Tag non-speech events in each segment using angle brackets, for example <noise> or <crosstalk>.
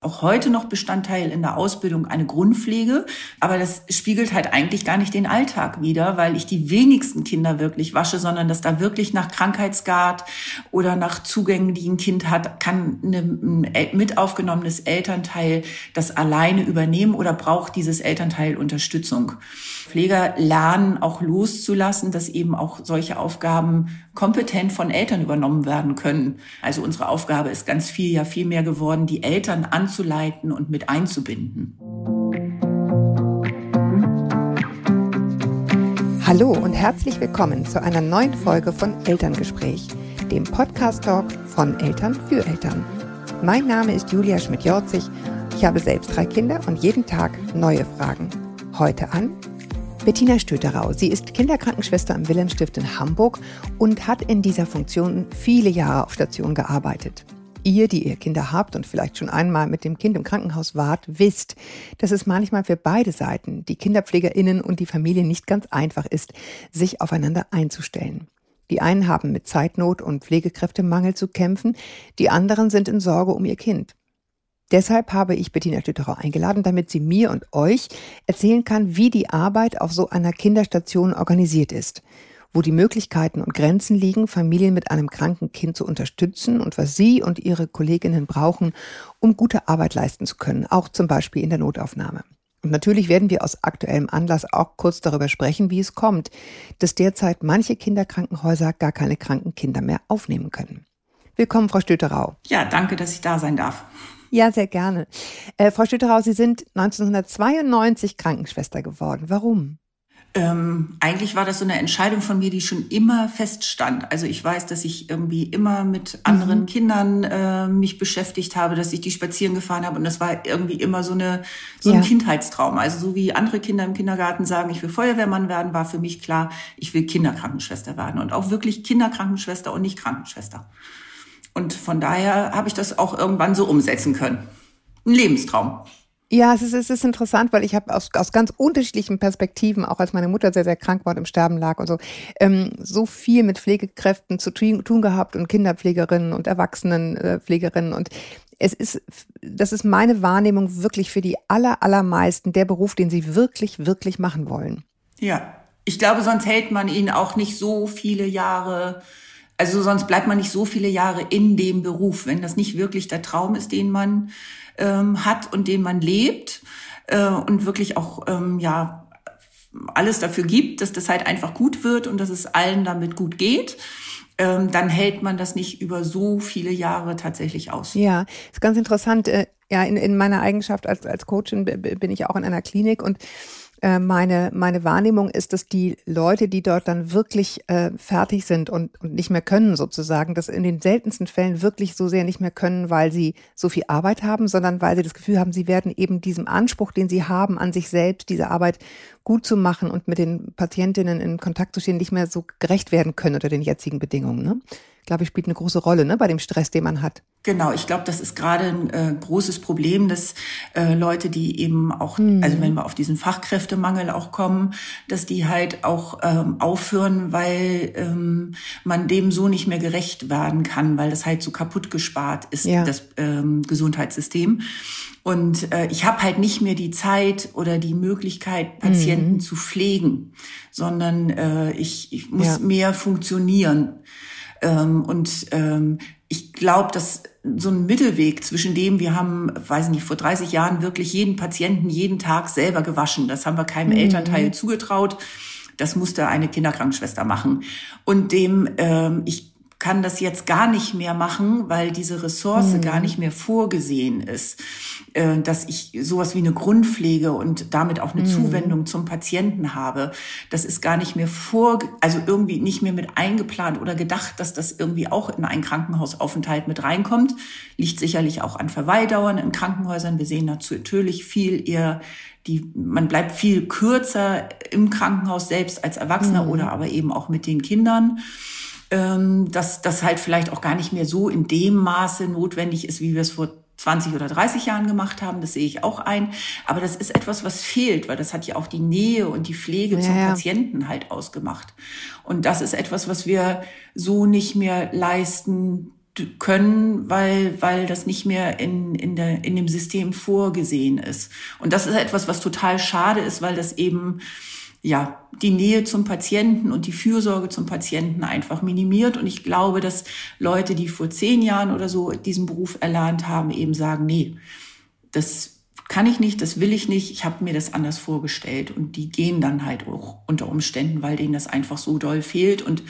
auch heute noch Bestandteil in der Ausbildung eine Grundpflege, aber das spiegelt halt eigentlich gar nicht den Alltag wider, weil ich die wenigsten Kinder wirklich wasche, sondern dass da wirklich nach Krankheitsgrad oder nach Zugängen, die ein Kind hat, kann ein mit aufgenommenes Elternteil das alleine übernehmen oder braucht dieses Elternteil Unterstützung. Pfleger lernen auch loszulassen, dass eben auch solche Aufgaben kompetent von Eltern übernommen werden können. Also unsere Aufgabe ist ganz viel, ja viel mehr geworden, die Eltern anzuleiten und mit einzubinden. Hallo und herzlich willkommen zu einer neuen Folge von Elterngespräch, dem Podcast-Talk von Eltern für Eltern. Mein Name ist Julia Schmidt-Jorzig. Ich habe selbst drei Kinder und jeden Tag neue Fragen. Heute an Bettina Stöterau. Sie ist Kinderkrankenschwester im Wilhelmstift in Hamburg und hat in dieser Funktion viele Jahre auf Station gearbeitet. Ihr, die ihr Kinder habt und vielleicht schon einmal mit dem Kind im Krankenhaus wart, wisst, dass es manchmal für beide Seiten, die KinderpflegerInnen und die Familie, nicht ganz einfach ist, sich aufeinander einzustellen. Die einen haben mit Zeitnot und Pflegekräftemangel zu kämpfen, die anderen sind in Sorge um ihr Kind. Deshalb habe ich Bettina Stütterau eingeladen, damit sie mir und euch erzählen kann, wie die Arbeit auf so einer Kinderstation organisiert ist, wo die Möglichkeiten und Grenzen liegen, Familien mit einem kranken Kind zu unterstützen und was sie und ihre Kolleginnen brauchen, um gute Arbeit leisten zu können, auch zum Beispiel in der Notaufnahme. Und natürlich werden wir aus aktuellem Anlass auch kurz darüber sprechen, wie es kommt, dass derzeit manche Kinderkrankenhäuser gar keine kranken Kinder mehr aufnehmen können. Willkommen, Frau Stöterau. Ja, danke, dass ich da sein darf. Ja, sehr gerne. Äh, Frau Stütterau, Sie sind 1992 Krankenschwester geworden. Warum? Ähm, eigentlich war das so eine Entscheidung von mir, die schon immer feststand. Also ich weiß, dass ich irgendwie immer mit anderen mhm. Kindern äh, mich beschäftigt habe, dass ich die spazieren gefahren habe und das war irgendwie immer so eine so ein ja. Kindheitstraum. Also so wie andere Kinder im Kindergarten sagen, ich will Feuerwehrmann werden, war für mich klar, ich will Kinderkrankenschwester werden und auch wirklich Kinderkrankenschwester und nicht Krankenschwester. Und von daher habe ich das auch irgendwann so umsetzen können. Ein Lebenstraum. Ja, es ist, es ist interessant, weil ich habe aus, aus ganz unterschiedlichen Perspektiven, auch als meine Mutter sehr, sehr krank war und im Sterben lag und so, ähm, so viel mit Pflegekräften zu tun gehabt und Kinderpflegerinnen und Erwachsenenpflegerinnen. Und es ist, das ist meine Wahrnehmung wirklich für die aller, allermeisten der Beruf, den sie wirklich, wirklich machen wollen. Ja, ich glaube, sonst hält man ihn auch nicht so viele Jahre also sonst bleibt man nicht so viele Jahre in dem Beruf, wenn das nicht wirklich der Traum ist, den man ähm, hat und den man lebt äh, und wirklich auch ähm, ja alles dafür gibt, dass das halt einfach gut wird und dass es allen damit gut geht. Ähm, dann hält man das nicht über so viele Jahre tatsächlich aus. Ja, ist ganz interessant. Äh, ja, in, in meiner Eigenschaft als, als Coachin bin ich auch in einer Klinik und äh, meine, meine Wahrnehmung ist, dass die Leute, die dort dann wirklich äh, fertig sind und, und nicht mehr können sozusagen, das in den seltensten Fällen wirklich so sehr nicht mehr können, weil sie so viel Arbeit haben, sondern weil sie das Gefühl haben, sie werden eben diesem Anspruch, den sie haben an sich selbst, diese Arbeit gut zu machen und mit den Patientinnen in Kontakt zu stehen, nicht mehr so gerecht werden können unter den jetzigen Bedingungen. Ne? glaube ich, spielt eine große Rolle ne, bei dem Stress, den man hat. Genau, ich glaube, das ist gerade ein äh, großes Problem, dass äh, Leute, die eben auch, mhm. also wenn wir auf diesen Fachkräftemangel auch kommen, dass die halt auch ähm, aufhören, weil ähm, man dem so nicht mehr gerecht werden kann, weil das halt so kaputt gespart ist, ja. das ähm, Gesundheitssystem. Und äh, ich habe halt nicht mehr die Zeit oder die Möglichkeit, Patienten mhm. Zu pflegen, sondern äh, ich, ich muss ja. mehr funktionieren. Ähm, und ähm, ich glaube, dass so ein Mittelweg zwischen dem, wir haben, weiß nicht, vor 30 Jahren wirklich jeden Patienten jeden Tag selber gewaschen. Das haben wir keinem mhm. Elternteil zugetraut. Das musste eine Kinderkrankenschwester machen. Und dem, ähm, ich kann das jetzt gar nicht mehr machen, weil diese Ressource mhm. gar nicht mehr vorgesehen ist, äh, dass ich sowas wie eine Grundpflege und damit auch eine mhm. Zuwendung zum Patienten habe. Das ist gar nicht mehr vor, also irgendwie nicht mehr mit eingeplant oder gedacht, dass das irgendwie auch in einen Krankenhausaufenthalt mit reinkommt. Liegt sicherlich auch an Verweildauern in Krankenhäusern. Wir sehen natürlich viel eher die, man bleibt viel kürzer im Krankenhaus selbst als Erwachsener mhm. oder aber eben auch mit den Kindern ähm, dass das halt vielleicht auch gar nicht mehr so in dem Maße notwendig ist, wie wir es vor 20 oder 30 Jahren gemacht haben, das sehe ich auch ein. Aber das ist etwas, was fehlt, weil das hat ja auch die Nähe und die Pflege ja, zum Patienten halt ausgemacht. Und das ist etwas, was wir so nicht mehr leisten können, weil, weil das nicht mehr in, in, der, in dem System vorgesehen ist. Und das ist etwas, was total schade ist, weil das eben ja, die Nähe zum Patienten und die Fürsorge zum Patienten einfach minimiert. Und ich glaube, dass Leute, die vor zehn Jahren oder so diesen Beruf erlernt haben, eben sagen, nee, das kann ich nicht, das will ich nicht, ich habe mir das anders vorgestellt. Und die gehen dann halt auch unter Umständen, weil denen das einfach so doll fehlt. Und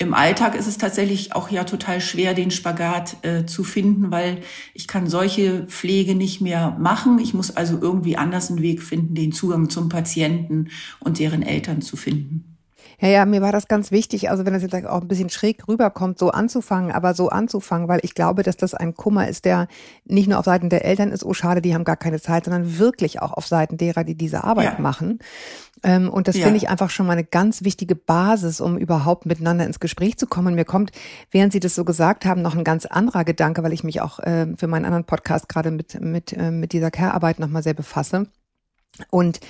im Alltag ist es tatsächlich auch ja total schwer, den Spagat äh, zu finden, weil ich kann solche Pflege nicht mehr machen. Ich muss also irgendwie anders einen Weg finden, den Zugang zum Patienten und deren Eltern zu finden. Ja, ja, mir war das ganz wichtig, also wenn das jetzt auch ein bisschen schräg rüberkommt, so anzufangen, aber so anzufangen, weil ich glaube, dass das ein Kummer ist, der nicht nur auf Seiten der Eltern ist, oh schade, die haben gar keine Zeit, sondern wirklich auch auf Seiten derer, die diese Arbeit ja. machen. Ähm, und das ja. finde ich einfach schon mal eine ganz wichtige Basis, um überhaupt miteinander ins Gespräch zu kommen. Mir kommt, während Sie das so gesagt haben, noch ein ganz anderer Gedanke, weil ich mich auch äh, für meinen anderen Podcast gerade mit, mit, äh, mit dieser Care-Arbeit nochmal sehr befasse. Und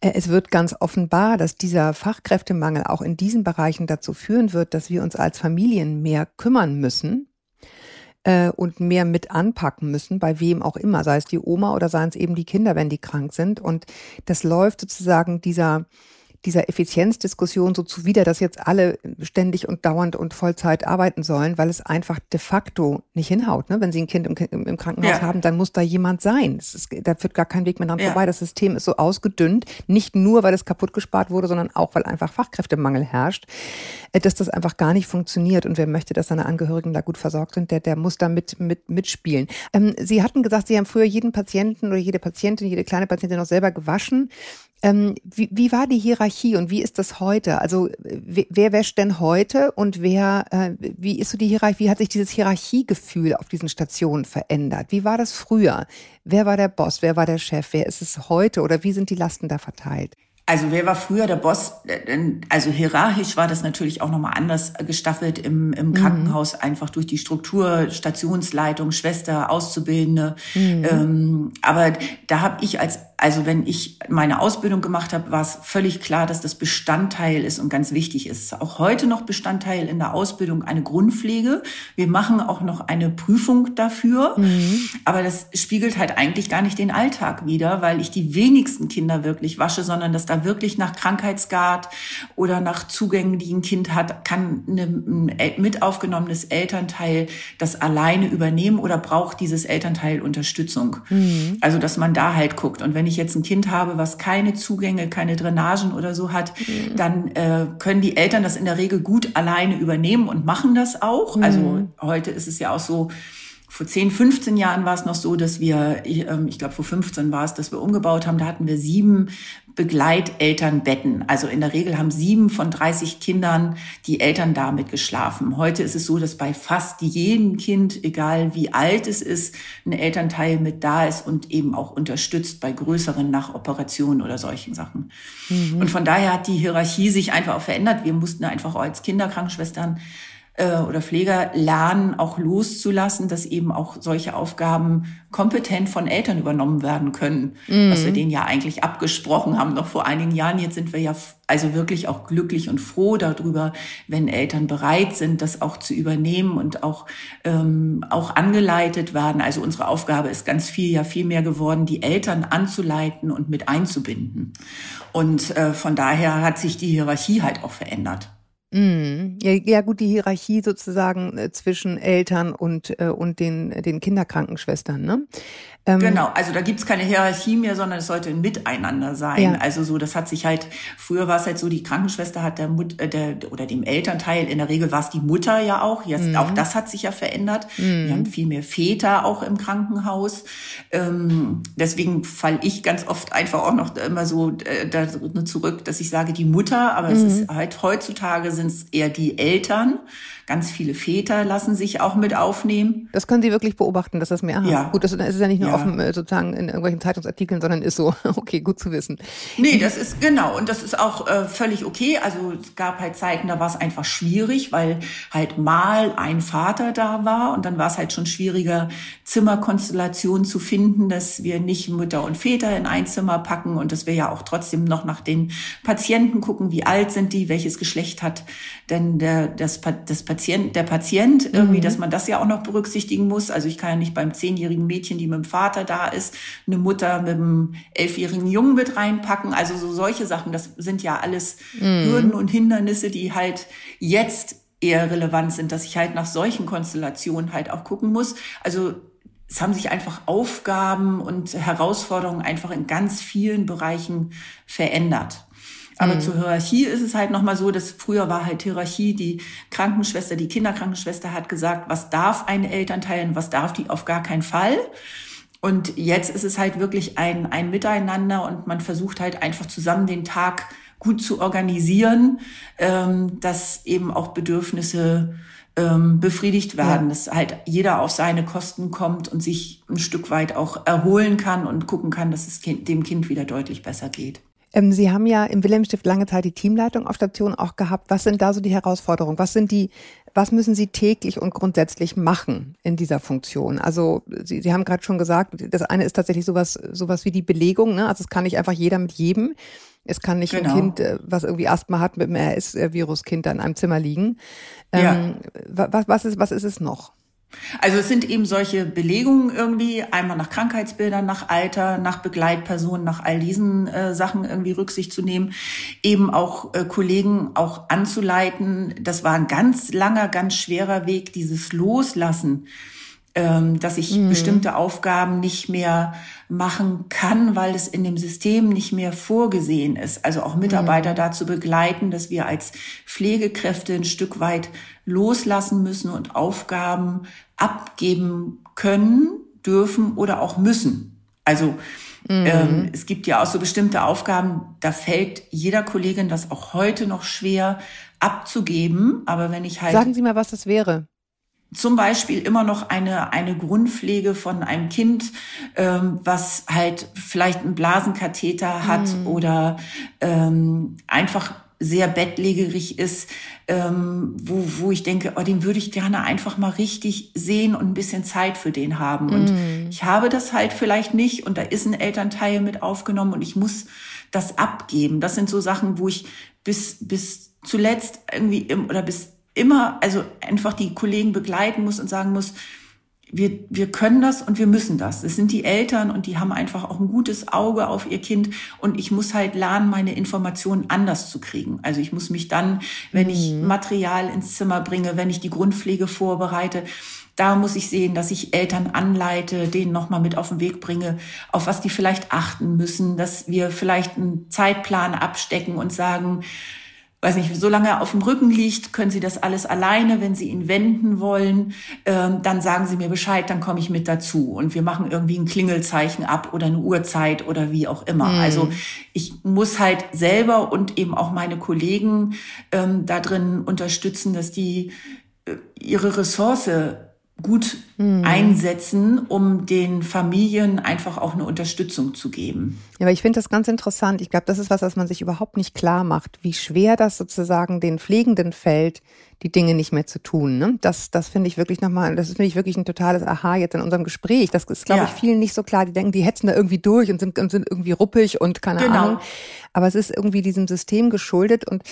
äh, es wird ganz offenbar, dass dieser Fachkräftemangel auch in diesen Bereichen dazu führen wird, dass wir uns als Familien mehr kümmern müssen äh, und mehr mit anpacken müssen, bei wem auch immer, sei es die Oma oder seien es eben die Kinder, wenn die krank sind. Und das läuft sozusagen dieser dieser Effizienzdiskussion so zuwider, dass jetzt alle ständig und dauernd und Vollzeit arbeiten sollen, weil es einfach de facto nicht hinhaut. Ne? Wenn Sie ein Kind im, im Krankenhaus ja. haben, dann muss da jemand sein. Ist, da führt gar kein Weg mehr dran ja. vorbei. Das System ist so ausgedünnt, nicht nur, weil es kaputt gespart wurde, sondern auch, weil einfach Fachkräftemangel herrscht, äh, dass das einfach gar nicht funktioniert. Und wer möchte, dass seine Angehörigen da gut versorgt sind, der, der muss da mit, mit, mitspielen. Ähm, Sie hatten gesagt, Sie haben früher jeden Patienten oder jede Patientin, jede kleine Patientin noch selber gewaschen. Ähm, wie, wie war die Hierarchie und wie ist das heute? Also wer, wer wäscht denn heute und wer, äh, wie ist so die Hierarchie, wie hat sich dieses Hierarchiegefühl auf diesen Stationen verändert? Wie war das früher? Wer war der Boss? Wer war der Chef? Wer ist es heute oder wie sind die Lasten da verteilt? Also wer war früher der Boss? Also hierarchisch war das natürlich auch nochmal anders gestaffelt im, im mhm. Krankenhaus, einfach durch die Struktur, Stationsleitung, Schwester, Auszubildende. Mhm. Ähm, aber da habe ich als also wenn ich meine Ausbildung gemacht habe, war es völlig klar, dass das Bestandteil ist und ganz wichtig ist. Auch heute noch Bestandteil in der Ausbildung eine Grundpflege. Wir machen auch noch eine Prüfung dafür. Mhm. Aber das spiegelt halt eigentlich gar nicht den Alltag wider, weil ich die wenigsten Kinder wirklich wasche, sondern dass da wirklich nach Krankheitsgrad oder nach Zugängen, die ein Kind hat, kann ein mit aufgenommenes Elternteil das alleine übernehmen oder braucht dieses Elternteil Unterstützung. Mhm. Also dass man da halt guckt. Und wenn ich jetzt ein Kind habe, was keine Zugänge, keine Drainagen oder so hat, mhm. dann äh, können die Eltern das in der Regel gut alleine übernehmen und machen das auch. Mhm. Also heute ist es ja auch so, vor 10, 15 Jahren war es noch so, dass wir, ich, ähm, ich glaube vor 15 war es, dass wir umgebaut haben. Da hatten wir sieben Begleitelternbetten. Also in der Regel haben sieben von 30 Kindern die Eltern damit geschlafen. Heute ist es so, dass bei fast jedem Kind, egal wie alt es ist, ein Elternteil mit da ist und eben auch unterstützt bei größeren Nachoperationen oder solchen Sachen. Mhm. Und von daher hat die Hierarchie sich einfach auch verändert. Wir mussten einfach auch als Kinderkrankenschwestern äh, oder Pfleger lernen, auch loszulassen, dass eben auch solche Aufgaben kompetent von Eltern übernommen werden können, mhm. was wir denen ja eigentlich abgesprochen haben noch vor einigen Jahren. Jetzt sind wir ja also wirklich auch glücklich und froh darüber, wenn Eltern bereit sind, das auch zu übernehmen und auch ähm, auch angeleitet werden. Also unsere Aufgabe ist ganz viel ja viel mehr geworden, die Eltern anzuleiten und mit einzubinden. Und äh, von daher hat sich die Hierarchie halt auch verändert. Mm, ja, ja, gut, die Hierarchie sozusagen äh, zwischen Eltern und, äh, und den, den Kinderkrankenschwestern, ne? Ähm, genau, also da gibt's keine Hierarchie mehr, sondern es sollte ein Miteinander sein. Ja. Also so, das hat sich halt, früher war es halt so, die Krankenschwester hat der, Mut, äh, der oder dem Elternteil, in der Regel war es die Mutter ja auch. Jetzt, mhm. Auch das hat sich ja verändert. Mhm. Wir haben viel mehr Väter auch im Krankenhaus. Ähm, deswegen fall ich ganz oft einfach auch noch immer so äh, da zurück, dass ich sage die Mutter, aber mhm. es ist halt heutzutage sind es eher die Eltern. Ganz viele Väter lassen sich auch mit aufnehmen. Das können Sie wirklich beobachten, dass das mehr aha, ja. Gut, das ist ja nicht nur ja. offen äh, sozusagen in irgendwelchen Zeitungsartikeln, sondern ist so, <laughs> okay, gut zu wissen. Nee, das ist genau. Und das ist auch äh, völlig okay. Also es gab halt Zeiten, da war es einfach schwierig, weil halt mal ein Vater da war und dann war es halt schon schwieriger, Zimmerkonstellationen zu finden, dass wir nicht Mütter und Väter in ein Zimmer packen und dass wir ja auch trotzdem noch nach den Patienten gucken, wie alt sind die, welches Geschlecht hat denn der, das, das Patient, der Patient irgendwie, mhm. dass man das ja auch noch berücksichtigen muss. Also ich kann ja nicht beim zehnjährigen Mädchen, die mit dem Vater da ist, eine Mutter mit einem elfjährigen Jungen mit reinpacken. Also so solche Sachen, das sind ja alles mhm. Hürden und Hindernisse, die halt jetzt eher relevant sind, dass ich halt nach solchen Konstellationen halt auch gucken muss. Also es haben sich einfach Aufgaben und Herausforderungen einfach in ganz vielen Bereichen verändert. Aber mhm. zur Hierarchie ist es halt nochmal so, dass früher war halt Hierarchie, die Krankenschwester, die Kinderkrankenschwester hat gesagt, was darf eine Elternteil und was darf die auf gar keinen Fall. Und jetzt ist es halt wirklich ein, ein Miteinander und man versucht halt einfach zusammen den Tag gut zu organisieren, ähm, dass eben auch Bedürfnisse ähm, befriedigt werden, ja. dass halt jeder auf seine Kosten kommt und sich ein Stück weit auch erholen kann und gucken kann, dass es kind, dem Kind wieder deutlich besser geht. Ähm, Sie haben ja im Wilhelmstift lange Zeit die Teamleitung auf Station auch gehabt. Was sind da so die Herausforderungen? Was sind die, was müssen Sie täglich und grundsätzlich machen in dieser Funktion? Also Sie, Sie haben gerade schon gesagt, das eine ist tatsächlich sowas, sowas wie die Belegung. Ne? Also es kann nicht einfach jeder mit jedem. Es kann nicht genau. ein Kind, äh, was irgendwie Asthma hat, mit einem RS-Viruskind in einem Zimmer liegen. Ja. Ähm, was, was, ist, was ist es noch? Also es sind eben solche Belegungen irgendwie, einmal nach Krankheitsbildern, nach Alter, nach Begleitpersonen, nach all diesen äh, Sachen irgendwie Rücksicht zu nehmen, eben auch äh, Kollegen auch anzuleiten. Das war ein ganz langer, ganz schwerer Weg, dieses Loslassen dass ich mhm. bestimmte Aufgaben nicht mehr machen kann, weil es in dem System nicht mehr vorgesehen ist. Also auch Mitarbeiter mhm. dazu begleiten, dass wir als Pflegekräfte ein Stück weit loslassen müssen und Aufgaben abgeben können, dürfen oder auch müssen. Also Mhm. Ähm, es gibt ja auch so bestimmte Aufgaben, da fällt jeder Kollegin das auch heute noch schwer abzugeben. Aber wenn ich halt. Sagen Sie mal, was das wäre zum Beispiel immer noch eine, eine Grundpflege von einem Kind, ähm, was halt vielleicht einen Blasenkatheter hat mhm. oder ähm, einfach sehr bettlägerig ist, ähm, wo, wo ich denke, oh, den würde ich gerne einfach mal richtig sehen und ein bisschen Zeit für den haben. Und mm. ich habe das halt vielleicht nicht und da ist ein Elternteil mit aufgenommen und ich muss das abgeben. Das sind so Sachen, wo ich bis, bis zuletzt irgendwie im, oder bis immer, also einfach die Kollegen begleiten muss und sagen muss, wir, wir können das und wir müssen das. Es sind die Eltern und die haben einfach auch ein gutes Auge auf ihr Kind und ich muss halt lernen, meine Informationen anders zu kriegen. Also ich muss mich dann, wenn mhm. ich Material ins Zimmer bringe, wenn ich die Grundpflege vorbereite, da muss ich sehen, dass ich Eltern anleite, denen nochmal mit auf den Weg bringe, auf was die vielleicht achten müssen, dass wir vielleicht einen Zeitplan abstecken und sagen, weiß nicht, solange er auf dem Rücken liegt, können Sie das alles alleine. Wenn Sie ihn wenden wollen, ähm, dann sagen Sie mir Bescheid, dann komme ich mit dazu. Und wir machen irgendwie ein Klingelzeichen ab oder eine Uhrzeit oder wie auch immer. Mhm. Also ich muss halt selber und eben auch meine Kollegen ähm, da drin unterstützen, dass die äh, ihre Ressource gut mhm. einsetzen, um den Familien einfach auch eine Unterstützung zu geben. Ja, aber ich finde das ganz interessant. Ich glaube, das ist was, was man sich überhaupt nicht klar macht, wie schwer das sozusagen den Pflegenden fällt, die Dinge nicht mehr zu tun. Ne? Das, das finde ich wirklich nochmal, das finde ich wirklich ein totales Aha jetzt in unserem Gespräch. Das ist, glaube ja. ich, vielen nicht so klar. Die denken, die hetzen da irgendwie durch und sind, und sind irgendwie ruppig und keine genau. Ahnung. Aber es ist irgendwie diesem System geschuldet und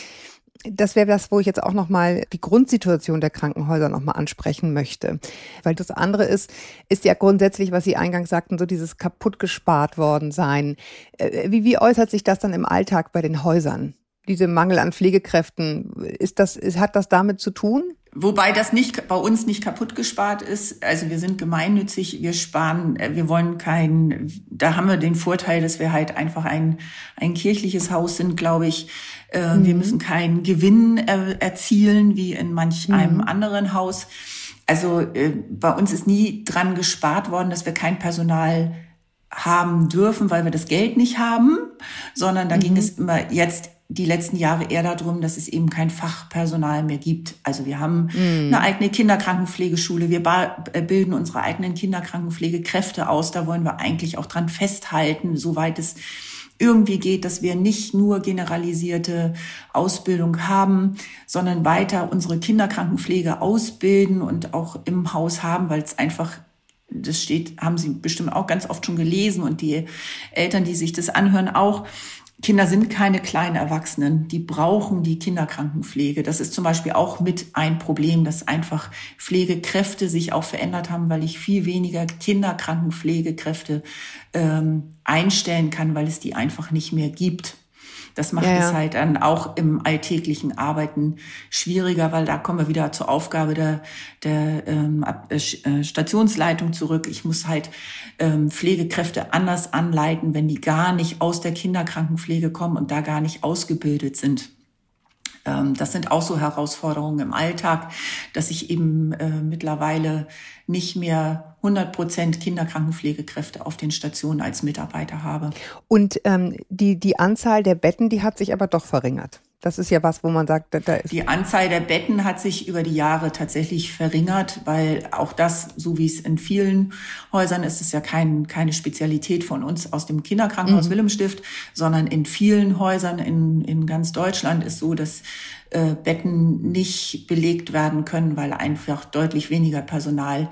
das wäre das, wo ich jetzt auch nochmal die Grundsituation der Krankenhäuser nochmal ansprechen möchte. Weil das andere ist, ist ja grundsätzlich, was Sie eingangs sagten, so dieses kaputt gespart worden sein. Äh, wie, wie äußert sich das dann im Alltag bei den Häusern? Diese Mangel an Pflegekräften, ist das, ist, hat das damit zu tun? Wobei das nicht bei uns nicht kaputt gespart ist. Also wir sind gemeinnützig, wir sparen, äh, wir wollen kein, da haben wir den Vorteil, dass wir halt einfach ein, ein kirchliches Haus sind, glaube ich. Äh, mhm. Wir müssen keinen Gewinn äh, erzielen wie in manch mhm. einem anderen Haus. Also äh, bei uns ist nie dran gespart worden, dass wir kein Personal haben dürfen, weil wir das Geld nicht haben, sondern da mhm. ging es immer jetzt die letzten Jahre eher darum, dass es eben kein Fachpersonal mehr gibt. Also wir haben mm. eine eigene Kinderkrankenpflegeschule, wir äh, bilden unsere eigenen Kinderkrankenpflegekräfte aus. Da wollen wir eigentlich auch dran festhalten, soweit es irgendwie geht, dass wir nicht nur generalisierte Ausbildung haben, sondern weiter unsere Kinderkrankenpflege ausbilden und auch im Haus haben, weil es einfach das steht, haben Sie bestimmt auch ganz oft schon gelesen und die Eltern, die sich das anhören, auch Kinder sind keine kleinen Erwachsenen, die brauchen die Kinderkrankenpflege. Das ist zum Beispiel auch mit ein Problem, dass einfach Pflegekräfte sich auch verändert haben, weil ich viel weniger Kinderkrankenpflegekräfte ähm, einstellen kann, weil es die einfach nicht mehr gibt. Das macht ja, es halt dann auch im alltäglichen Arbeiten schwieriger, weil da kommen wir wieder zur Aufgabe der, der ähm, äh, äh, Stationsleitung zurück. Ich muss halt ähm, Pflegekräfte anders anleiten, wenn die gar nicht aus der Kinderkrankenpflege kommen und da gar nicht ausgebildet sind. Ähm, das sind auch so Herausforderungen im Alltag, dass ich eben äh, mittlerweile nicht mehr 100 Prozent Kinderkrankenpflegekräfte auf den Stationen als Mitarbeiter habe. Und ähm, die, die Anzahl der Betten, die hat sich aber doch verringert. Das ist ja was, wo man sagt, da ist. Die Anzahl der Betten hat sich über die Jahre tatsächlich verringert, weil auch das, so wie es in vielen Häusern ist, ist ja kein, keine Spezialität von uns aus dem Kinderkrankenhaus mhm. Wilhelmstift, sondern in vielen Häusern in, in ganz Deutschland ist so, dass äh, Betten nicht belegt werden können, weil einfach deutlich weniger Personal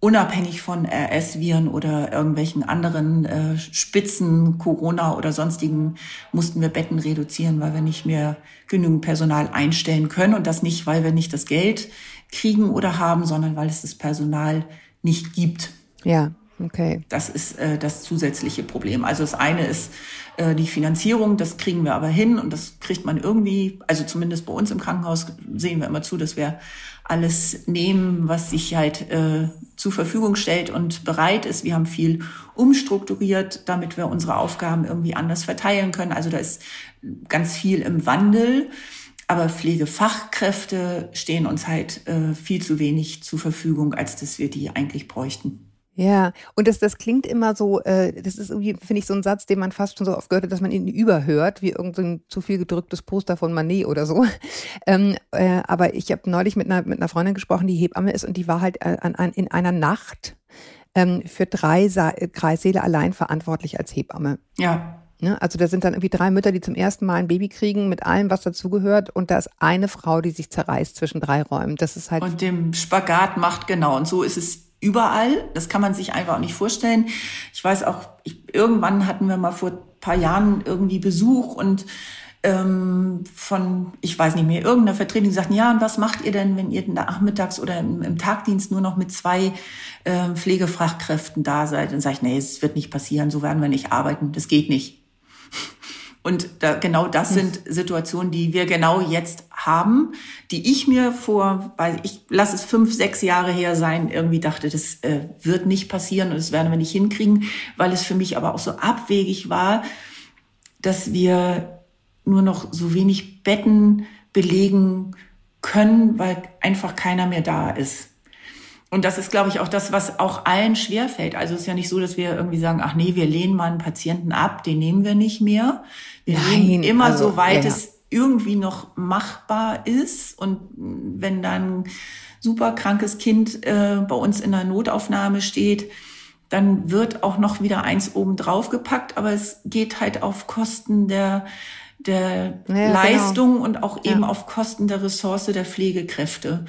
unabhängig von RS-Viren oder irgendwelchen anderen äh, Spitzen, Corona oder sonstigen, mussten wir Betten reduzieren, weil wir nicht mehr genügend Personal einstellen können. Und das nicht, weil wir nicht das Geld kriegen oder haben, sondern weil es das Personal nicht gibt. Ja, okay. Das ist äh, das zusätzliche Problem. Also das eine ist äh, die Finanzierung, das kriegen wir aber hin und das kriegt man irgendwie, also zumindest bei uns im Krankenhaus sehen wir immer zu, dass wir alles nehmen, was sich halt äh, zur Verfügung stellt und bereit ist. Wir haben viel umstrukturiert, damit wir unsere Aufgaben irgendwie anders verteilen können. Also da ist ganz viel im Wandel. Aber Pflegefachkräfte stehen uns halt äh, viel zu wenig zur Verfügung, als dass wir die eigentlich bräuchten. Ja, und das, das klingt immer so, äh, das ist irgendwie, finde ich, so ein Satz, den man fast schon so oft gehört hat, dass man ihn überhört, wie irgendein zu viel gedrücktes Poster von Manet oder so. <laughs> Ähm, äh, aber ich habe neulich mit einer, mit einer Freundin gesprochen, die Hebamme ist und die war halt äh, an, an, in einer Nacht ähm, für drei Sa Kreissäle allein verantwortlich als Hebamme. Ja. Ne? Also da sind dann irgendwie drei Mütter, die zum ersten Mal ein Baby kriegen, mit allem, was dazugehört. Und da ist eine Frau, die sich zerreißt zwischen drei Räumen. Das ist halt. Und dem Spagat macht genau. Und so ist es überall. Das kann man sich einfach auch nicht vorstellen. Ich weiß auch, ich, irgendwann hatten wir mal vor paar Jahren irgendwie Besuch und ähm, von, ich weiß nicht mehr, irgendeiner Vertretung, die sagten, ja, und was macht ihr denn, wenn ihr nachmittags oder im, im Tagdienst nur noch mit zwei äh, Pflegefachkräften da seid? Dann sage ich, nee, es wird nicht passieren, so werden wir nicht arbeiten, das geht nicht. Und da, genau das sind Situationen, die wir genau jetzt haben, die ich mir vor, weil ich lasse es fünf, sechs Jahre her sein, irgendwie dachte, das äh, wird nicht passieren und das werden wir nicht hinkriegen, weil es für mich aber auch so abwegig war, dass wir nur noch so wenig Betten belegen können, weil einfach keiner mehr da ist. Und das ist, glaube ich, auch das, was auch allen schwerfällt. Also es ist ja nicht so, dass wir irgendwie sagen, ach nee, wir lehnen mal einen Patienten ab, den nehmen wir nicht mehr. Nein, immer also, so weit ja. es irgendwie noch machbar ist. Und wenn dann super krankes Kind äh, bei uns in der Notaufnahme steht, dann wird auch noch wieder eins oben drauf gepackt, aber es geht halt auf Kosten der der ja, genau. Leistung genau. und auch eben ja. auf Kosten der Ressource der Pflegekräfte.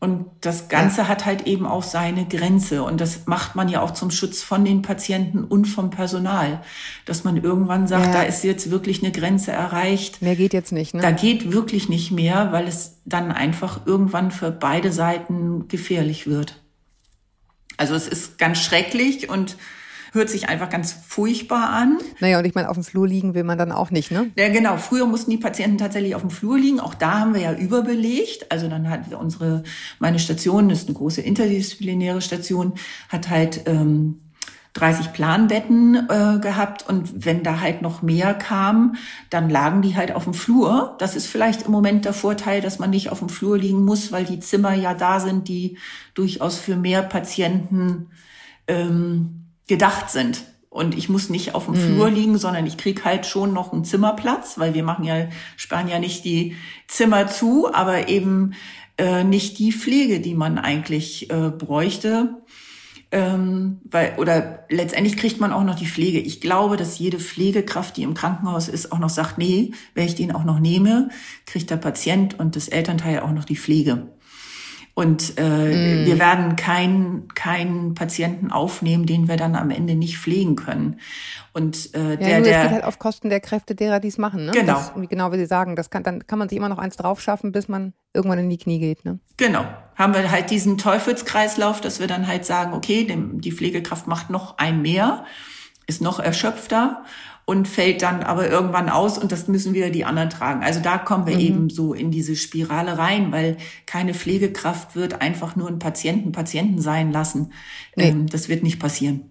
Und das Ganze ja. hat halt eben auch seine Grenze. Und das macht man ja auch zum Schutz von den Patienten und vom Personal. Dass man irgendwann sagt, ja. da ist jetzt wirklich eine Grenze erreicht. Mehr geht jetzt nicht, ne? Da geht wirklich nicht mehr, weil es dann einfach irgendwann für beide Seiten gefährlich wird. Also es ist ganz schrecklich und hört sich einfach ganz furchtbar an. Naja, und ich meine, auf dem Flur liegen will man dann auch nicht, ne? Ja, genau. Früher mussten die Patienten tatsächlich auf dem Flur liegen. Auch da haben wir ja überbelegt. Also dann hat unsere, meine Station, das ist eine große interdisziplinäre Station, hat halt ähm, 30 Planbetten äh, gehabt und wenn da halt noch mehr kam, dann lagen die halt auf dem Flur. Das ist vielleicht im Moment der Vorteil, dass man nicht auf dem Flur liegen muss, weil die Zimmer ja da sind, die durchaus für mehr Patienten ähm, gedacht sind. Und ich muss nicht auf dem mhm. Flur liegen, sondern ich krieg halt schon noch einen Zimmerplatz, weil wir machen ja, sperren ja nicht die Zimmer zu, aber eben äh, nicht die Pflege, die man eigentlich äh, bräuchte. Ähm, weil, oder letztendlich kriegt man auch noch die Pflege. Ich glaube, dass jede Pflegekraft, die im Krankenhaus ist, auch noch sagt, nee, wenn ich den auch noch nehme, kriegt der Patient und das Elternteil auch noch die Pflege. Und äh, mm. wir werden keinen keinen Patienten aufnehmen, den wir dann am Ende nicht pflegen können. Und äh, der, ja, nur, der, geht halt auf Kosten der Kräfte derer, die es machen. Ne? Genau. Das, genau, wie Sie sagen, das kann, dann kann man sich immer noch eins drauf schaffen, bis man irgendwann in die Knie geht. Ne? Genau. Haben wir halt diesen Teufelskreislauf, dass wir dann halt sagen, okay, dem, die Pflegekraft macht noch ein mehr, ist noch erschöpfter und fällt dann aber irgendwann aus und das müssen wieder die anderen tragen. Also da kommen wir mhm. eben so in diese Spirale rein, weil keine Pflegekraft wird einfach nur einen Patienten Patienten sein lassen. Nee. Ähm, das wird nicht passieren.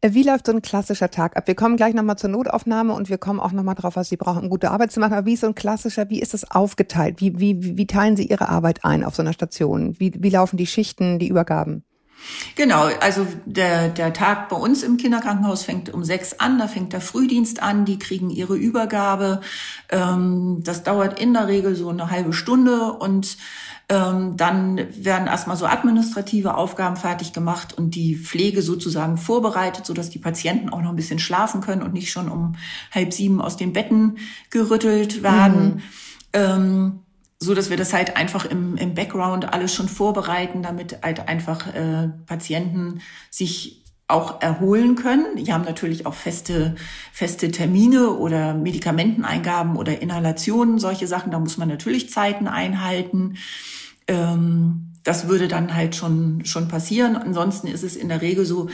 Äh, wie läuft so ein klassischer Tag ab? Wir kommen gleich nochmal zur Notaufnahme und wir kommen auch nochmal drauf, was Sie brauchen, um gute Arbeit zu machen. Aber wie ist so ein klassischer, wie ist das aufgeteilt? Wie, wie, wie teilen Sie Ihre Arbeit ein auf so einer Station? Wie, wie laufen die Schichten, die Übergaben? Genau, also der, der Tag bei uns im Kinderkrankenhaus fängt um sechs an, da fängt der Frühdienst an, die kriegen ihre Übergabe. Ähm, das dauert in der Regel so eine halbe Stunde und ähm, dann werden erstmal so administrative Aufgaben fertig gemacht und die Pflege sozusagen vorbereitet, sodass die Patienten auch noch ein bisschen schlafen können und nicht schon um halb sieben aus den Betten gerüttelt werden. Mhm. Ähm, so dass wir das halt einfach im, im Background alles schon vorbereiten, damit halt einfach äh, Patienten sich auch erholen können. Die haben natürlich auch feste, feste Termine oder Medikamenteneingaben oder Inhalationen, solche Sachen. Da muss man natürlich Zeiten einhalten. Ähm, das würde dann halt schon, schon passieren. Ansonsten ist es in der Regel so,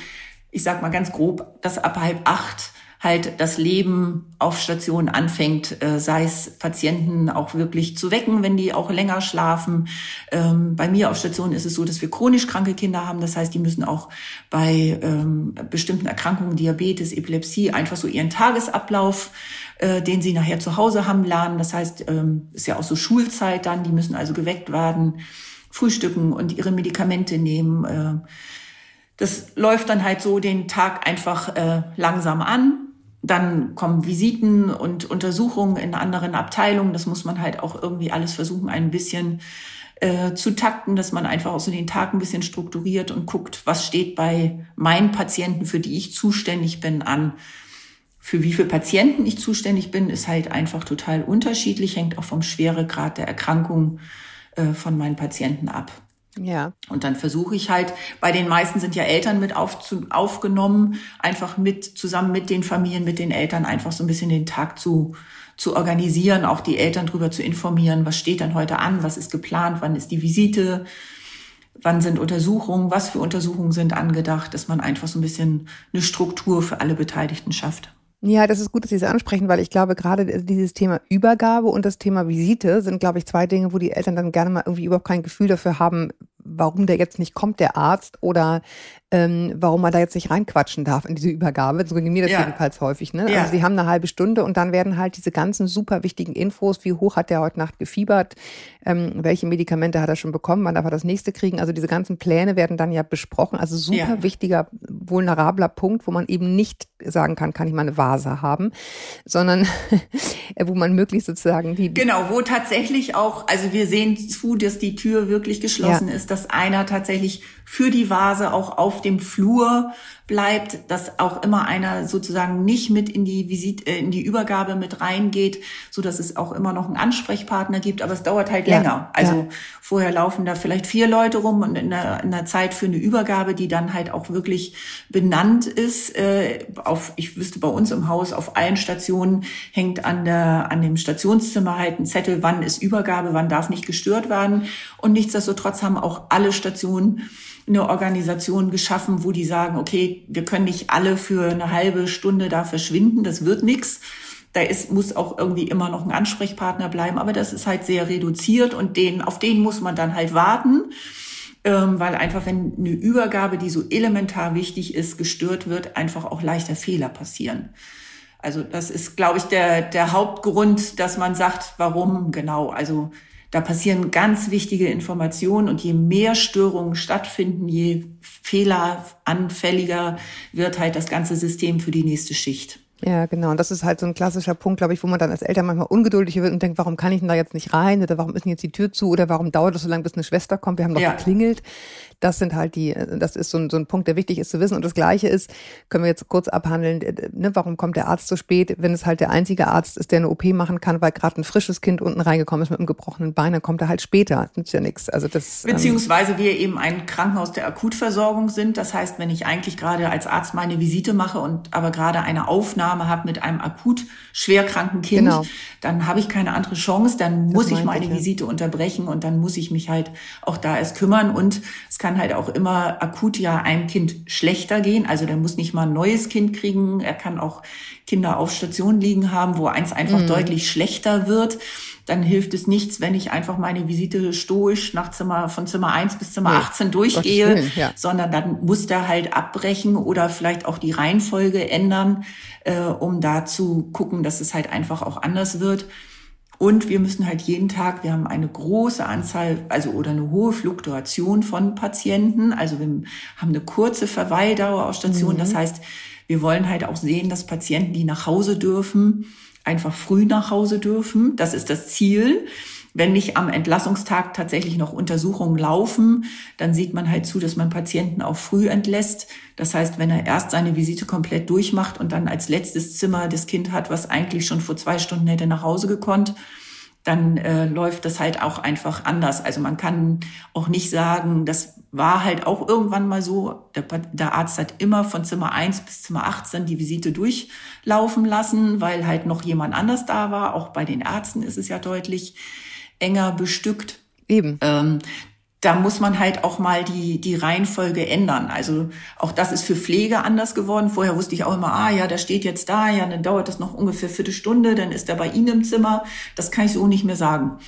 ich sag mal ganz grob, dass ab halb acht halt das Leben auf Station anfängt, äh, sei es Patienten auch wirklich zu wecken, wenn die auch länger schlafen. Ähm, bei mir auf Station ist es so, dass wir chronisch kranke Kinder haben. Das heißt, die müssen auch bei ähm, bestimmten Erkrankungen, Diabetes, Epilepsie, einfach so ihren Tagesablauf äh, den sie nachher zu Hause haben, lernen. Das heißt, ähm, ist ja auch so Schulzeit dann, die müssen also geweckt werden, frühstücken und ihre Medikamente nehmen. Äh, das läuft dann halt so den Tag einfach langsam an. Dann kommen Visiten und Untersuchungen in anderen Abteilungen. Das muss man halt auch irgendwie alles versuchen, ein bisschen äh, zu takten, dass man einfach auch so den Tag ein bisschen strukturiert und guckt, was steht bei meinen Patienten, für die ich zuständig bin, an. Für wie viele Patienten ich zuständig bin, ist halt einfach total unterschiedlich, hängt auch vom Schweregrad der Erkrankung äh, von meinen Patienten ab. Ja. Und dann versuche ich halt, bei den meisten sind ja Eltern mit auf, zu, aufgenommen, einfach mit, zusammen mit den Familien, mit den Eltern einfach so ein bisschen den Tag zu, zu organisieren, auch die Eltern darüber zu informieren, was steht dann heute an, was ist geplant, wann ist die Visite, wann sind Untersuchungen, was für Untersuchungen sind angedacht, dass man einfach so ein bisschen eine Struktur für alle Beteiligten schafft. Ja, das ist gut, dass Sie es ansprechen, weil ich glaube, gerade dieses Thema Übergabe und das Thema Visite sind, glaube ich, zwei Dinge, wo die Eltern dann gerne mal irgendwie überhaupt kein Gefühl dafür haben, warum der jetzt nicht kommt, der Arzt, oder ähm, warum man da jetzt nicht reinquatschen darf in diese Übergabe. So ging mir das ja. jedenfalls häufig. Ne? Ja. Also sie haben eine halbe Stunde und dann werden halt diese ganzen super wichtigen Infos, wie hoch hat der heute Nacht gefiebert, ähm, welche Medikamente hat er schon bekommen, wann darf er das nächste kriegen. Also diese ganzen Pläne werden dann ja besprochen. Also super ja. wichtiger, vulnerabler Punkt, wo man eben nicht sagen kann, kann ich mal eine Vase haben, sondern <laughs> wo man möglichst sozusagen die... Genau, wo tatsächlich auch, also wir sehen zu, dass die Tür wirklich geschlossen ist, dass einer tatsächlich für die Vase auch auf dem Flur bleibt, dass auch immer einer sozusagen nicht mit in die Visit, äh, in die Übergabe mit reingeht, so dass es auch immer noch einen Ansprechpartner gibt. Aber es dauert halt ja, länger. Also ja. vorher laufen da vielleicht vier Leute rum und in der, in der Zeit für eine Übergabe, die dann halt auch wirklich benannt ist. Äh, auf, ich wüsste bei uns im Haus auf allen Stationen hängt an der an dem Stationszimmer halt ein Zettel, wann ist Übergabe, wann darf nicht gestört werden. Und nichtsdestotrotz haben auch alle Stationen eine Organisation geschaffen, wo die sagen, okay, wir können nicht alle für eine halbe Stunde da verschwinden, das wird nichts. Da ist, muss auch irgendwie immer noch ein Ansprechpartner bleiben, aber das ist halt sehr reduziert und den, auf den muss man dann halt warten, ähm, weil einfach, wenn eine Übergabe, die so elementar wichtig ist, gestört wird, einfach auch leichter Fehler passieren. Also das ist, glaube ich, der, der Hauptgrund, dass man sagt, warum genau. Also da passieren ganz wichtige Informationen und je mehr Störungen stattfinden, je fehleranfälliger wird halt das ganze System für die nächste Schicht. Ja, genau. Und das ist halt so ein klassischer Punkt, glaube ich, wo man dann als Eltern manchmal ungeduldig wird und denkt, warum kann ich denn da jetzt nicht rein? Oder warum ist denn jetzt die Tür zu? Oder warum dauert es so lange, bis eine Schwester kommt? Wir haben doch ja. geklingelt. Das sind halt die, das ist so ein, so ein Punkt, der wichtig ist zu wissen. Und das Gleiche ist, können wir jetzt kurz abhandeln, äh, ne, warum kommt der Arzt so spät? Wenn es halt der einzige Arzt ist, der eine OP machen kann, weil gerade ein frisches Kind unten reingekommen ist mit einem gebrochenen Bein, dann kommt er halt später. Das nützt ja nichts. Also das, ähm, Beziehungsweise ähm, wir eben ein Krankenhaus der Akutversorgung sind. Das heißt, wenn ich eigentlich gerade als Arzt meine Visite mache und aber gerade eine Aufnahme habe mit einem akut schwerkranken Kind, genau. dann habe ich keine andere Chance. Dann muss ich meine ich, Visite unterbrechen und dann muss ich mich halt auch da erst kümmern. Und es kann halt auch immer akut ja einem Kind schlechter gehen. Also der muss nicht mal ein neues Kind kriegen. Er kann auch Kinder auf Station liegen haben, wo eins einfach mhm. deutlich schlechter wird dann hilft es nichts, wenn ich einfach meine Visite stoisch nach Zimmer, von Zimmer 1 bis Zimmer nee, 18 durchgehe, Willen, ja. sondern dann muss der halt abbrechen oder vielleicht auch die Reihenfolge ändern, äh, um da zu gucken, dass es halt einfach auch anders wird. Und wir müssen halt jeden Tag, wir haben eine große Anzahl, also oder eine hohe Fluktuation von Patienten. Also wir haben eine kurze Verweildauer auf Station. Mhm. Das heißt, wir wollen halt auch sehen, dass Patienten, die nach Hause dürfen, einfach früh nach Hause dürfen. Das ist das Ziel. Wenn nicht am Entlassungstag tatsächlich noch Untersuchungen laufen, dann sieht man halt zu, dass man Patienten auch früh entlässt. Das heißt, wenn er erst seine Visite komplett durchmacht und dann als letztes Zimmer das Kind hat, was eigentlich schon vor zwei Stunden hätte nach Hause gekonnt, dann äh, läuft das halt auch einfach anders. Also man kann auch nicht sagen, das war halt auch irgendwann mal so, der, der Arzt hat immer von Zimmer 1 bis Zimmer 18 die Visite durchlaufen lassen, weil halt noch jemand anders da war. Auch bei den Ärzten ist es ja deutlich enger bestückt. Eben. Ähm, da muss man halt auch mal die, die Reihenfolge ändern. Also auch das ist für Pflege anders geworden. Vorher wusste ich auch immer, ah ja, der steht jetzt da, ja, dann dauert das noch ungefähr Viertelstunde, dann ist er bei Ihnen im Zimmer. Das kann ich so nicht mehr sagen.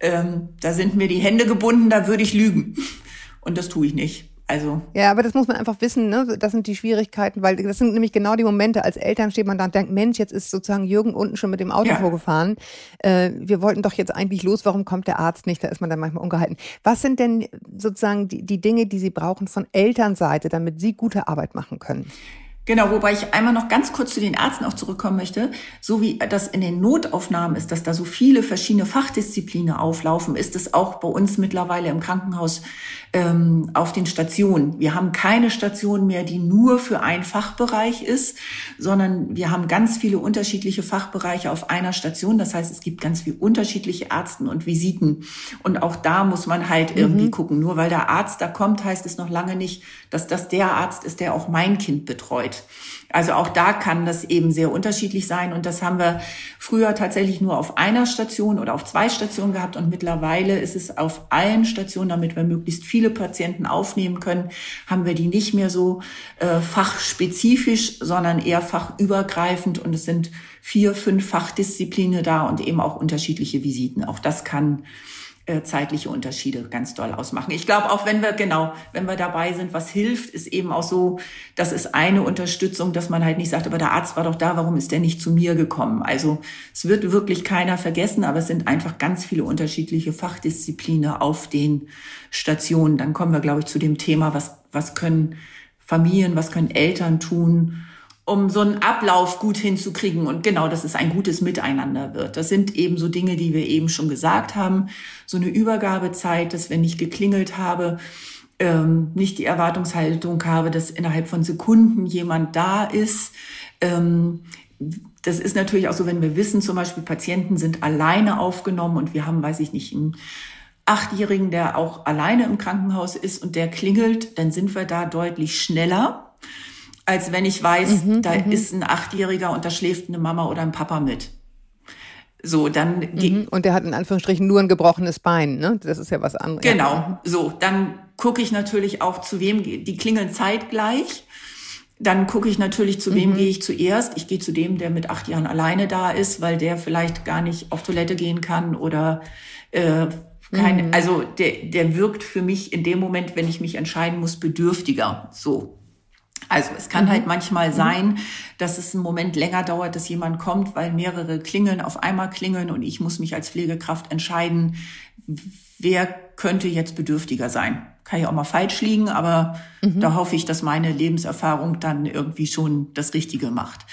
Ähm, da sind mir die Hände gebunden, da würde ich lügen. Und das tue ich nicht. Also. Ja, aber das muss man einfach wissen, ne? Das sind die Schwierigkeiten, weil das sind nämlich genau die Momente, als Eltern steht man da und denkt, Mensch, jetzt ist sozusagen Jürgen unten schon mit dem Auto ja. vorgefahren. Äh, wir wollten doch jetzt eigentlich los, warum kommt der Arzt nicht? Da ist man dann manchmal ungehalten. Was sind denn sozusagen die, die Dinge, die Sie brauchen von Elternseite, damit Sie gute Arbeit machen können? Genau, wobei ich einmal noch ganz kurz zu den Ärzten auch zurückkommen möchte. So wie das in den Notaufnahmen ist, dass da so viele verschiedene Fachdisziplinen auflaufen, ist es auch bei uns mittlerweile im Krankenhaus ähm, auf den Stationen. Wir haben keine Station mehr, die nur für einen Fachbereich ist, sondern wir haben ganz viele unterschiedliche Fachbereiche auf einer Station. Das heißt, es gibt ganz viele unterschiedliche Ärzten und Visiten. Und auch da muss man halt mhm. irgendwie gucken. Nur weil der Arzt da kommt, heißt es noch lange nicht, dass das der Arzt ist, der auch mein Kind betreut. Also auch da kann das eben sehr unterschiedlich sein. Und das haben wir früher tatsächlich nur auf einer Station oder auf zwei Stationen gehabt. Und mittlerweile ist es auf allen Stationen, damit wir möglichst viele Patienten aufnehmen können, haben wir die nicht mehr so äh, fachspezifisch, sondern eher fachübergreifend. Und es sind vier, fünf Fachdisziplinen da und eben auch unterschiedliche Visiten. Auch das kann zeitliche Unterschiede ganz doll ausmachen. Ich glaube auch, wenn wir genau, wenn wir dabei sind, was hilft, ist eben auch so, das ist eine Unterstützung, dass man halt nicht sagt, aber der Arzt war doch da, warum ist der nicht zu mir gekommen? Also es wird wirklich keiner vergessen, aber es sind einfach ganz viele unterschiedliche Fachdisziplinen auf den Stationen. Dann kommen wir, glaube ich, zu dem Thema, was was können Familien, was können Eltern tun, um so einen Ablauf gut hinzukriegen. Und genau, dass es ein gutes Miteinander wird. Das sind eben so Dinge, die wir eben schon gesagt haben. So eine Übergabezeit, dass wenn ich geklingelt habe, ähm, nicht die Erwartungshaltung habe, dass innerhalb von Sekunden jemand da ist. Ähm, das ist natürlich auch so, wenn wir wissen, zum Beispiel Patienten sind alleine aufgenommen und wir haben, weiß ich nicht, einen Achtjährigen, der auch alleine im Krankenhaus ist und der klingelt, dann sind wir da deutlich schneller als wenn ich weiß, mhm, da mhm. ist ein Achtjähriger und da schläft eine Mama oder ein Papa mit. So, dann. Mhm. Und der hat in Anführungsstrichen nur ein gebrochenes Bein, ne? Das ist ja was anderes. Genau. So, dann gucke ich natürlich auch, zu wem die klingeln zeitgleich. Dann gucke ich natürlich, zu wem mhm. gehe ich zuerst. Ich gehe zu dem, der mit acht Jahren alleine da ist, weil der vielleicht gar nicht auf Toilette gehen kann oder äh, kein, mhm. also der, der wirkt für mich in dem Moment, wenn ich mich entscheiden muss, bedürftiger. So. Also es kann mhm. halt manchmal mhm. sein, dass es einen Moment länger dauert, dass jemand kommt, weil mehrere klingeln auf einmal klingeln und ich muss mich als Pflegekraft entscheiden, wer könnte jetzt bedürftiger sein. Kann ja auch mal falsch liegen, aber mhm. da hoffe ich, dass meine Lebenserfahrung dann irgendwie schon das Richtige macht.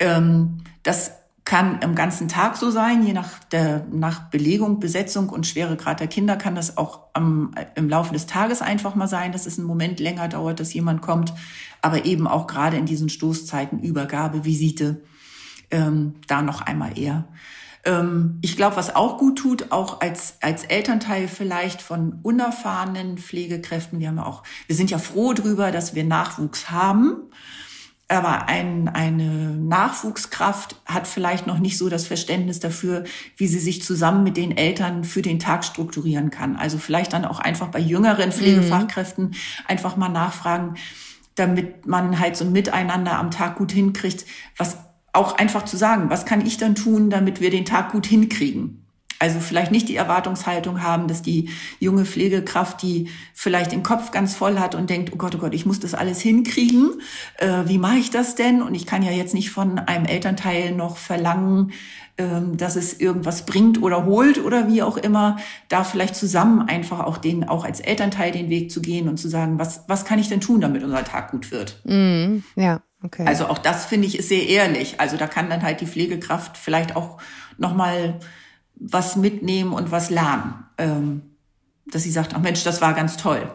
Ähm, das kann im ganzen Tag so sein, je nach der nach Belegung, Besetzung und Schweregrad der Kinder kann das auch am, im Laufe des Tages einfach mal sein, dass es einen Moment länger dauert, dass jemand kommt, aber eben auch gerade in diesen Stoßzeiten Übergabe, Visite, ähm, da noch einmal eher. Ähm, ich glaube, was auch gut tut, auch als als Elternteil vielleicht von unerfahrenen Pflegekräften, wir haben ja auch, wir sind ja froh drüber, dass wir Nachwuchs haben aber ein, eine Nachwuchskraft hat vielleicht noch nicht so das Verständnis dafür, wie sie sich zusammen mit den Eltern für den Tag strukturieren kann. Also vielleicht dann auch einfach bei jüngeren Pflegefachkräften mhm. einfach mal nachfragen, damit man halt so ein Miteinander am Tag gut hinkriegt, was auch einfach zu sagen, was kann ich dann tun, damit wir den Tag gut hinkriegen? Also vielleicht nicht die Erwartungshaltung haben, dass die junge Pflegekraft, die vielleicht den Kopf ganz voll hat und denkt, oh Gott, oh Gott, ich muss das alles hinkriegen. Äh, wie mache ich das denn? Und ich kann ja jetzt nicht von einem Elternteil noch verlangen, ähm, dass es irgendwas bringt oder holt oder wie auch immer. Da vielleicht zusammen einfach auch den, auch als Elternteil den Weg zu gehen und zu sagen, was, was kann ich denn tun, damit unser Tag gut wird? Mm, ja. Okay. Also auch das finde ich ist sehr ehrlich. Also da kann dann halt die Pflegekraft vielleicht auch nochmal was mitnehmen und was lernen. Ähm, dass sie sagt, ach Mensch, das war ganz toll.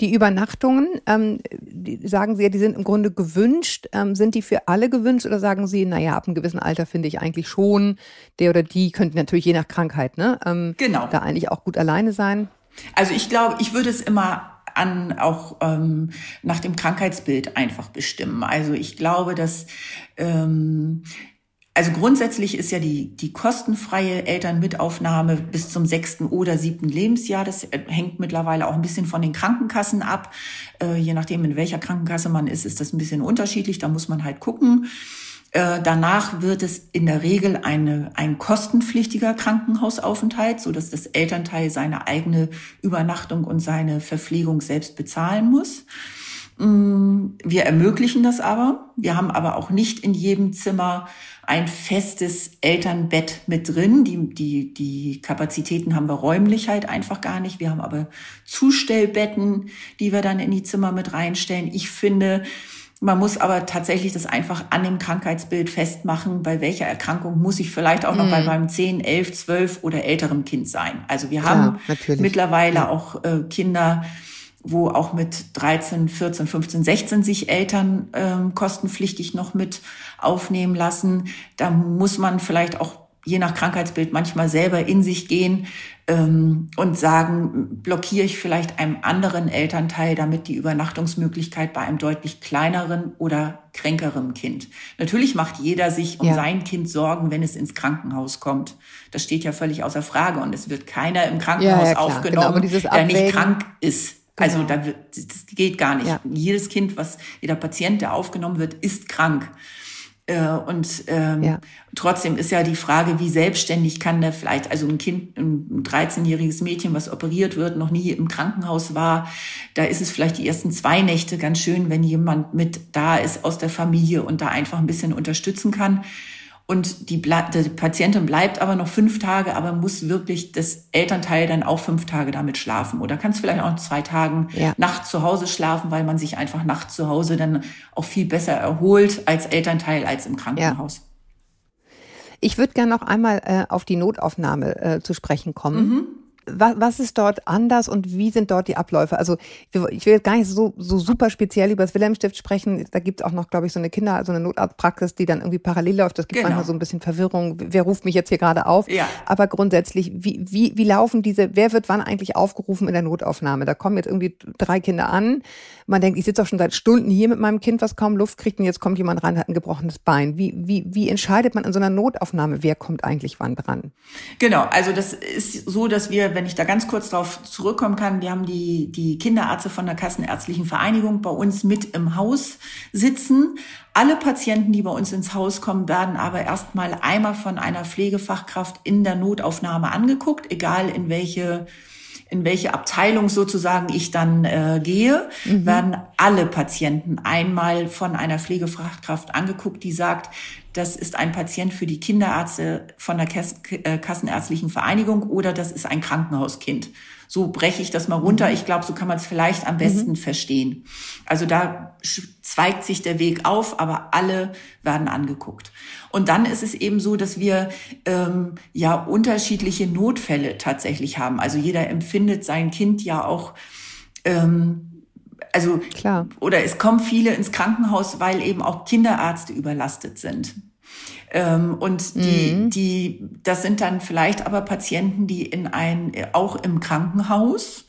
Die Übernachtungen, ähm, die, sagen Sie ja, die sind im Grunde gewünscht. Ähm, sind die für alle gewünscht oder sagen Sie, naja, ab einem gewissen Alter finde ich eigentlich schon, der oder die könnte natürlich je nach Krankheit, ne? Ähm, genau. Da eigentlich auch gut alleine sein. Also ich glaube, ich würde es immer an auch ähm, nach dem Krankheitsbild einfach bestimmen. Also ich glaube, dass ähm, also grundsätzlich ist ja die, die kostenfreie Elternmitaufnahme bis zum sechsten oder siebten Lebensjahr. Das äh, hängt mittlerweile auch ein bisschen von den Krankenkassen ab. Äh, je nachdem, in welcher Krankenkasse man ist, ist das ein bisschen unterschiedlich. Da muss man halt gucken. Äh, danach wird es in der Regel eine, ein kostenpflichtiger Krankenhausaufenthalt, so dass das Elternteil seine eigene Übernachtung und seine Verpflegung selbst bezahlen muss. Mm, wir ermöglichen das aber. Wir haben aber auch nicht in jedem Zimmer ein festes Elternbett mit drin. Die, die, die Kapazitäten haben wir räumlich halt einfach gar nicht. Wir haben aber Zustellbetten, die wir dann in die Zimmer mit reinstellen. Ich finde, man muss aber tatsächlich das einfach an dem Krankheitsbild festmachen, bei welcher Erkrankung muss ich vielleicht auch noch mm. bei mhm. meinem 10, 11, 12 oder älteren Kind sein. Also wir haben ja, mittlerweile ja. auch äh, Kinder, wo auch mit 13, 14, 15, 16 sich Eltern ähm, kostenpflichtig noch mit aufnehmen lassen. Da muss man vielleicht auch je nach Krankheitsbild manchmal selber in sich gehen ähm, und sagen, blockiere ich vielleicht einem anderen Elternteil, damit die Übernachtungsmöglichkeit bei einem deutlich kleineren oder kränkeren Kind. Natürlich macht jeder sich um ja. sein Kind Sorgen, wenn es ins Krankenhaus kommt. Das steht ja völlig außer Frage und es wird keiner im Krankenhaus ja, ja, aufgenommen, genau, der nicht krank ist. Also genau. da das geht gar nicht. Ja. Jedes Kind, was jeder Patient, der aufgenommen wird, ist krank. Äh, und ähm, ja. trotzdem ist ja die Frage, wie selbstständig kann der vielleicht, also ein Kind, ein 13-jähriges Mädchen, was operiert wird, noch nie im Krankenhaus war, da ist es vielleicht die ersten zwei Nächte ganz schön, wenn jemand mit da ist aus der Familie und da einfach ein bisschen unterstützen kann. Und die, die Patientin bleibt aber noch fünf Tage, aber muss wirklich das Elternteil dann auch fünf Tage damit schlafen. Oder kannst vielleicht auch zwei Tagen ja. nachts zu Hause schlafen, weil man sich einfach nachts zu Hause dann auch viel besser erholt als Elternteil als im Krankenhaus. Ja. Ich würde gerne noch einmal äh, auf die Notaufnahme äh, zu sprechen kommen. Mhm was, was ist dort anders und wie sind dort die Abläufe? Also ich will jetzt gar nicht so, so super speziell über das Wilhelmstift sprechen. Da gibt es auch noch, glaube ich, so eine Kinder, so eine Notarztpraxis, die dann irgendwie parallel läuft. Das gibt genau. manchmal so ein bisschen Verwirrung. Wer ruft mich jetzt hier gerade auf? Ja. Aber grundsätzlich, wie, wie, wie laufen diese, wer wird wann eigentlich aufgerufen in der Notaufnahme? Da kommen jetzt irgendwie drei Kinder an. Man denkt, ich sitze doch schon seit Stunden hier mit meinem Kind, was kaum Luft kriegt und jetzt kommt jemand rein, hat ein gebrochenes Bein. Wie, wie, wie entscheidet man in so einer Notaufnahme, wer kommt eigentlich wann dran? Genau, also das ist so, dass wir wenn ich da ganz kurz darauf zurückkommen kann, wir haben die, die Kinderärzte von der Kassenärztlichen Vereinigung bei uns mit im Haus sitzen. Alle Patienten, die bei uns ins Haus kommen, werden aber erstmal einmal von einer Pflegefachkraft in der Notaufnahme angeguckt, egal in welche in welche Abteilung sozusagen ich dann äh, gehe, mhm. werden alle Patienten einmal von einer Pflegefachkraft angeguckt, die sagt, das ist ein Patient für die Kinderärzte von der äh, Kassenärztlichen Vereinigung oder das ist ein Krankenhauskind. So breche ich das mal runter. Mhm. Ich glaube, so kann man es vielleicht am besten mhm. verstehen. Also da zweigt sich der Weg auf, aber alle werden angeguckt. Und dann ist es eben so, dass wir ähm, ja unterschiedliche Notfälle tatsächlich haben. Also jeder empfindet sein Kind ja auch ähm, also Klar. oder es kommen viele ins Krankenhaus, weil eben auch Kinderärzte überlastet sind. Ähm, und die, mhm. die, das sind dann vielleicht aber Patienten, die in ein, auch im Krankenhaus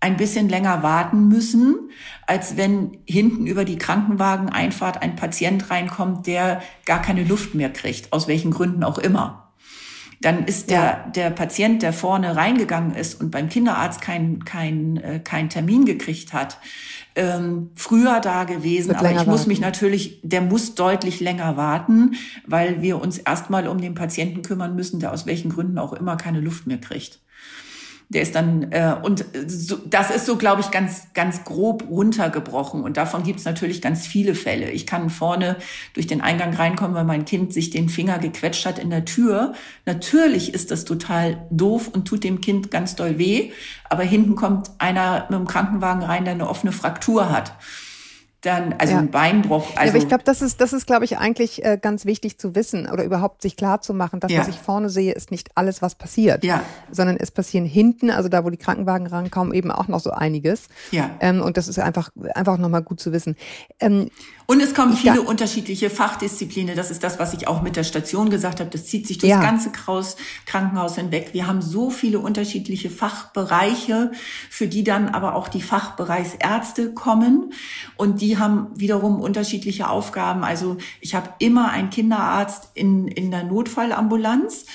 ein bisschen länger warten müssen, als wenn hinten über die Krankenwageneinfahrt ein Patient reinkommt, der gar keine Luft mehr kriegt, aus welchen Gründen auch immer dann ist der, ja. der Patient, der vorne reingegangen ist und beim Kinderarzt keinen kein, äh, kein Termin gekriegt hat, ähm, früher da gewesen. Aber ich warten. muss mich natürlich, der muss deutlich länger warten, weil wir uns erstmal um den Patienten kümmern müssen, der aus welchen Gründen auch immer keine Luft mehr kriegt. Der ist dann, äh, und so, das ist so, glaube ich, ganz, ganz grob runtergebrochen. Und davon gibt es natürlich ganz viele Fälle. Ich kann vorne durch den Eingang reinkommen, weil mein Kind sich den Finger gequetscht hat in der Tür. Natürlich ist das total doof und tut dem Kind ganz doll weh. Aber hinten kommt einer mit dem Krankenwagen rein, der eine offene Fraktur hat dann, also ja. ein Beinbruch. Also ja, aber ich glaube, das ist, das ist, glaube ich, eigentlich äh, ganz wichtig zu wissen oder überhaupt sich klar zu machen. Das, ja. was ich vorne sehe, ist nicht alles, was passiert, ja. sondern es passieren hinten, also da, wo die Krankenwagen rankommen, eben auch noch so einiges. Ja. Ähm, und das ist einfach, einfach nochmal gut zu wissen. Ähm, und es kommen viele unterschiedliche Fachdisziplinen. Das ist das, was ich auch mit der Station gesagt habe. Das zieht sich durchs ja. ganze Krankenhaus hinweg. Wir haben so viele unterschiedliche Fachbereiche, für die dann aber auch die Fachbereichsärzte kommen. Und die haben wiederum unterschiedliche Aufgaben. Also ich habe immer einen Kinderarzt in, in der Notfallambulanz.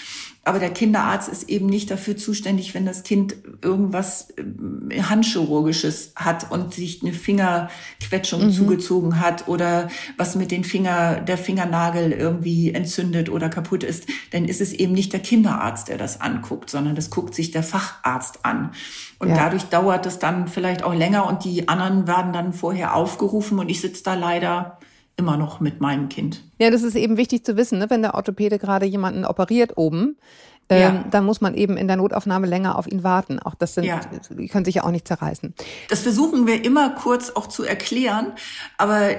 Aber der Kinderarzt ist eben nicht dafür zuständig, wenn das Kind irgendwas äh, Handchirurgisches hat und sich eine Fingerquetschung mhm. zugezogen hat oder was mit den Finger, der Fingernagel irgendwie entzündet oder kaputt ist. Dann ist es eben nicht der Kinderarzt, der das anguckt, sondern das guckt sich der Facharzt an. Und ja. dadurch dauert es dann vielleicht auch länger und die anderen werden dann vorher aufgerufen und ich sitze da leider immer noch mit meinem Kind. Ja, das ist eben wichtig zu wissen, ne? wenn der Orthopäde gerade jemanden operiert oben, ähm, ja. dann muss man eben in der Notaufnahme länger auf ihn warten. Auch das sind, ja. die können sich ja auch nicht zerreißen. Das versuchen wir immer kurz auch zu erklären, aber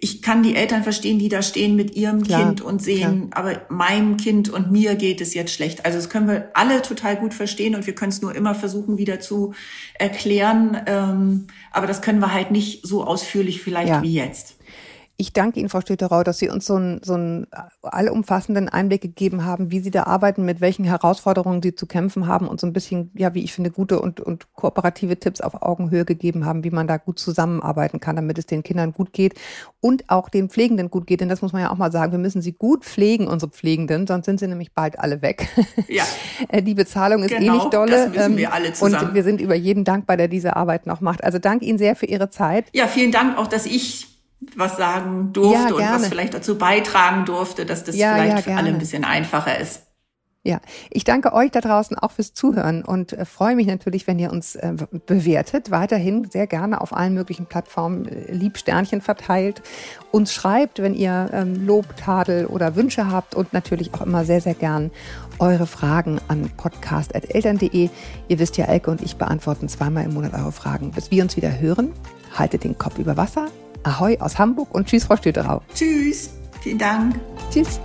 ich kann die Eltern verstehen, die da stehen mit ihrem klar, Kind und sehen, klar. aber meinem Kind und mir geht es jetzt schlecht. Also das können wir alle total gut verstehen und wir können es nur immer versuchen, wieder zu erklären. Ähm, aber das können wir halt nicht so ausführlich vielleicht ja. wie jetzt. Ich danke Ihnen, Frau Stöterau, dass Sie uns so einen, so einen allumfassenden Einblick gegeben haben, wie Sie da arbeiten, mit welchen Herausforderungen Sie zu kämpfen haben und so ein bisschen, ja, wie ich finde, gute und, und kooperative Tipps auf Augenhöhe gegeben haben, wie man da gut zusammenarbeiten kann, damit es den Kindern gut geht und auch den Pflegenden gut geht. Denn das muss man ja auch mal sagen, wir müssen sie gut pflegen, unsere Pflegenden, sonst sind sie nämlich bald alle weg. Ja. <laughs> Äh, die Bezahlung ist eh genau, eh nicht dolle. Das müssen wir ähm, alle zusammen. Und wir sind über jeden dankbar, der diese Arbeit noch macht. Also danke Ihnen sehr für Ihre Zeit. Ja, vielen Dank auch, dass ich was sagen durfte ja, und was vielleicht dazu beitragen durfte, dass das ja, vielleicht ja, für alle ein bisschen einfacher ist. Ja, ich danke euch da draußen auch fürs Zuhören und äh, freue mich natürlich, wenn ihr uns äh, bewertet. Weiterhin sehr gerne auf allen möglichen Plattformen äh, lieb Sternchen verteilt. Uns schreibt, wenn ihr ähm, Lob, Tadel oder Wünsche habt und natürlich auch immer sehr, sehr gern eure Fragen an podcast.eltern.de. Ihr wisst ja, Elke und ich beantworten zweimal im Monat eure Fragen. Bis wir uns wieder hören, haltet den Kopf über Wasser Ahoi aus Hamburg und Tschüss, Frau Stüterau. Tschüss, vielen Dank. Tschüss.